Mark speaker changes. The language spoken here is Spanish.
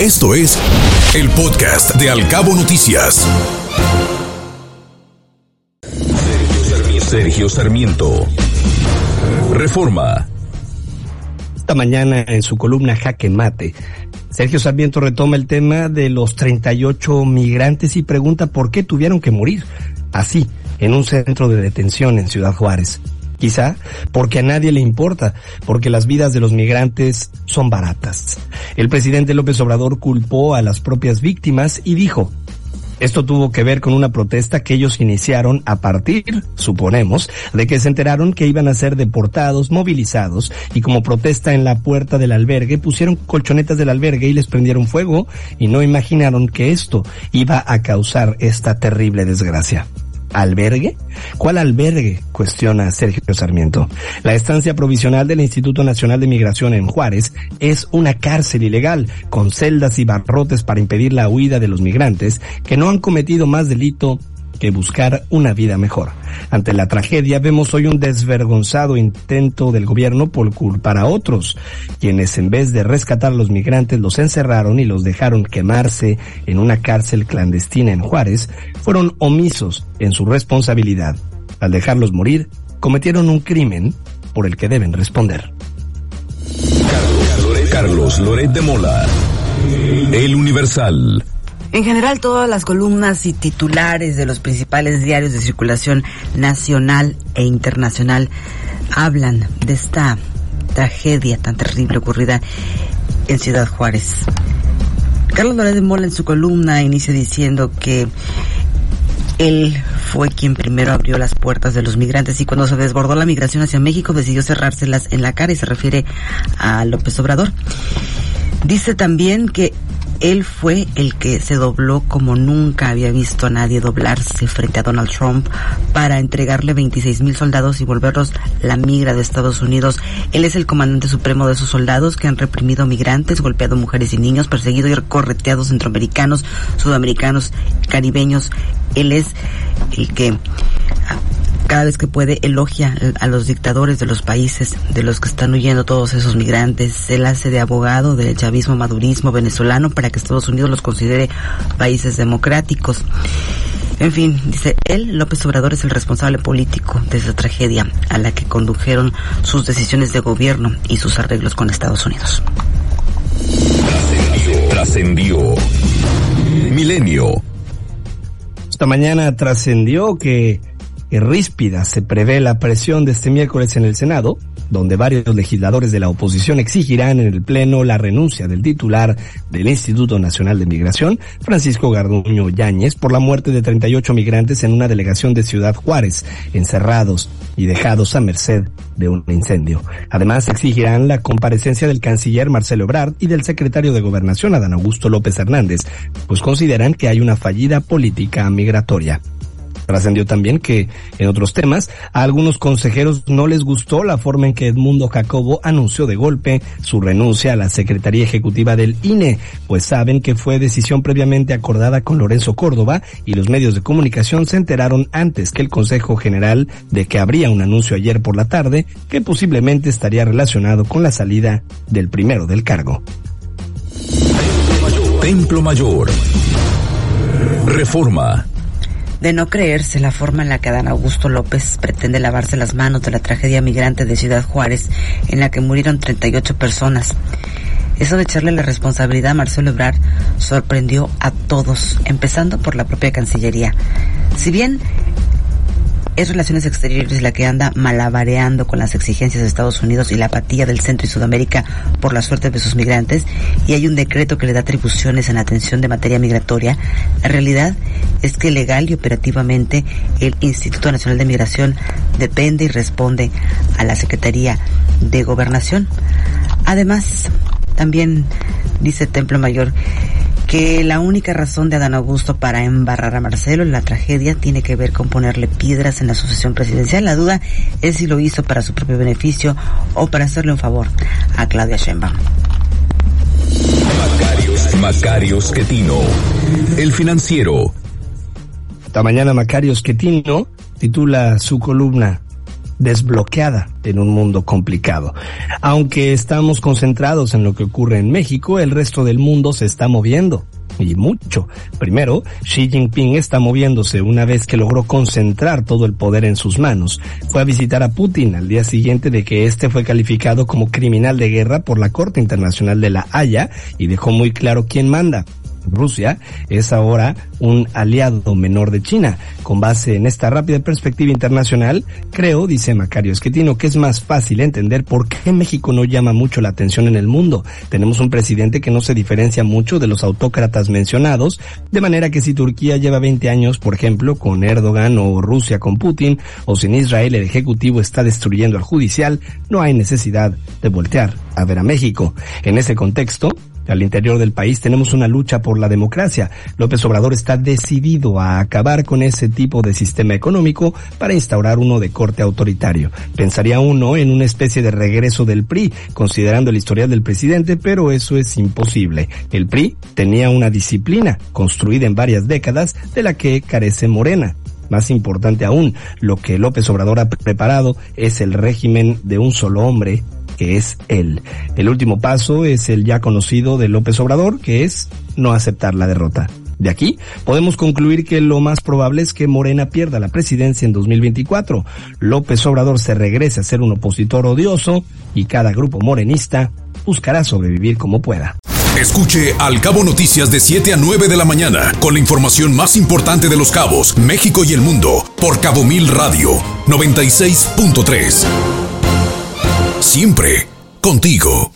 Speaker 1: Esto es el podcast de Alcabo Noticias. Sergio Sarmiento. Reforma.
Speaker 2: Esta mañana en su columna Jaque Mate, Sergio Sarmiento retoma el tema de los 38 migrantes y pregunta por qué tuvieron que morir así en un centro de detención en Ciudad Juárez. Quizá porque a nadie le importa, porque las vidas de los migrantes son baratas. El presidente López Obrador culpó a las propias víctimas y dijo, esto tuvo que ver con una protesta que ellos iniciaron a partir, suponemos, de que se enteraron que iban a ser deportados, movilizados, y como protesta en la puerta del albergue pusieron colchonetas del albergue y les prendieron fuego, y no imaginaron que esto iba a causar esta terrible desgracia albergue? ¿Cuál albergue? cuestiona Sergio Sarmiento. La estancia provisional del Instituto Nacional de Migración en Juárez es una cárcel ilegal, con celdas y barrotes para impedir la huida de los migrantes que no han cometido más delito que buscar una vida mejor. Ante la tragedia vemos hoy un desvergonzado intento del gobierno por culpar a otros, quienes en vez de rescatar a los migrantes los encerraron y los dejaron quemarse en una cárcel clandestina en Juárez, fueron omisos en su responsabilidad. Al dejarlos morir, cometieron un crimen por el que deben responder.
Speaker 1: Carlos, Loret de Mola. El Universal.
Speaker 3: En general, todas las columnas y titulares de los principales diarios de circulación nacional e internacional hablan de esta tragedia tan terrible ocurrida en Ciudad Juárez. Carlos Loret de Mola en su columna inicia diciendo que él fue quien primero abrió las puertas de los migrantes y cuando se desbordó la migración hacia México decidió cerrárselas en la cara y se refiere a López Obrador. Dice también que él fue el que se dobló como nunca había visto a nadie doblarse frente a Donald Trump para entregarle 26 mil soldados y volverlos la migra de Estados Unidos. Él es el comandante supremo de esos soldados que han reprimido migrantes, golpeado mujeres y niños, perseguido y correteado centroamericanos, sudamericanos, caribeños. Él es el que cada vez que puede elogia a los dictadores de los países de los que están huyendo todos esos migrantes. Él hace de abogado del chavismo madurismo venezolano para que Estados Unidos los considere países democráticos. En fin, dice él, López Obrador es el responsable político de esa tragedia a la que condujeron sus decisiones de gobierno y sus arreglos con Estados Unidos.
Speaker 1: Trascendió. Milenio.
Speaker 2: Esta mañana trascendió que ríspida se prevé la presión de este miércoles en el Senado, donde varios legisladores de la oposición exigirán en el Pleno la renuncia del titular del Instituto Nacional de Migración, Francisco Garduño Yáñez, por la muerte de 38 migrantes en una delegación de Ciudad Juárez, encerrados y dejados a merced de un incendio. Además, exigirán la comparecencia del canciller Marcelo Ebrard y del secretario de Gobernación Adán Augusto López Hernández, pues consideran que hay una fallida política migratoria. Trascendió también que, en otros temas, a algunos consejeros no les gustó la forma en que Edmundo Jacobo anunció de golpe su renuncia a la Secretaría Ejecutiva del INE, pues saben que fue decisión previamente acordada con Lorenzo Córdoba y los medios de comunicación se enteraron antes que el Consejo General de que habría un anuncio ayer por la tarde que posiblemente estaría relacionado con la salida del primero del cargo.
Speaker 1: Templo Mayor. Reforma.
Speaker 3: De no creerse la forma en la que Adán Augusto López pretende lavarse las manos de la tragedia migrante de Ciudad Juárez, en la que murieron 38 personas. Eso de echarle la responsabilidad a Marcelo Ebrard sorprendió a todos, empezando por la propia Cancillería. Si bien es Relaciones Exteriores la que anda malabareando con las exigencias de Estados Unidos y la apatía del Centro y Sudamérica por la suerte de sus migrantes, y hay un decreto que le da atribuciones en la atención de materia migratoria, la realidad es que legal y operativamente el Instituto Nacional de Migración depende y responde a la Secretaría de Gobernación. Además, también dice Templo Mayor que la única razón de Adán Augusto para embarrar a Marcelo en la tragedia tiene que ver con ponerle piedras en la sucesión presidencial. La duda es si lo hizo para su propio beneficio o para hacerle un favor a Claudia Sheinbaum.
Speaker 1: Macarios, Macarios Quetino, el financiero.
Speaker 2: Esta mañana Macarios Quetino titula su columna desbloqueada en un mundo complicado. Aunque estamos concentrados en lo que ocurre en México, el resto del mundo se está moviendo y mucho. Primero, Xi Jinping está moviéndose una vez que logró concentrar todo el poder en sus manos. Fue a visitar a Putin al día siguiente de que este fue calificado como criminal de guerra por la Corte Internacional de la Haya y dejó muy claro quién manda. Rusia es ahora un aliado menor de China. Con base en esta rápida perspectiva internacional, creo, dice Macario Esquetino, que es más fácil entender por qué México no llama mucho la atención en el mundo. Tenemos un presidente que no se diferencia mucho de los autócratas mencionados, de manera que si Turquía lleva 20 años, por ejemplo, con Erdogan o Rusia con Putin, o si en Israel el Ejecutivo está destruyendo al Judicial, no hay necesidad de voltear a ver a México. En ese contexto, al interior del país tenemos una lucha por la democracia. López Obrador está decidido a acabar con ese tipo de sistema económico para instaurar uno de corte autoritario. Pensaría uno en una especie de regreso del PRI, considerando el historial del presidente, pero eso es imposible. El PRI tenía una disciplina construida en varias décadas de la que carece Morena. Más importante aún, lo que López Obrador ha preparado es el régimen de un solo hombre que es él. El último paso es el ya conocido de López Obrador, que es no aceptar la derrota. De aquí podemos concluir que lo más probable es que Morena pierda la presidencia en 2024. López Obrador se regrese a ser un opositor odioso y cada grupo morenista buscará sobrevivir como pueda.
Speaker 1: Escuche Al Cabo Noticias de 7 a 9 de la mañana con la información más importante de los cabos, México y el mundo por Cabo Mil Radio 96.3 siempre contigo.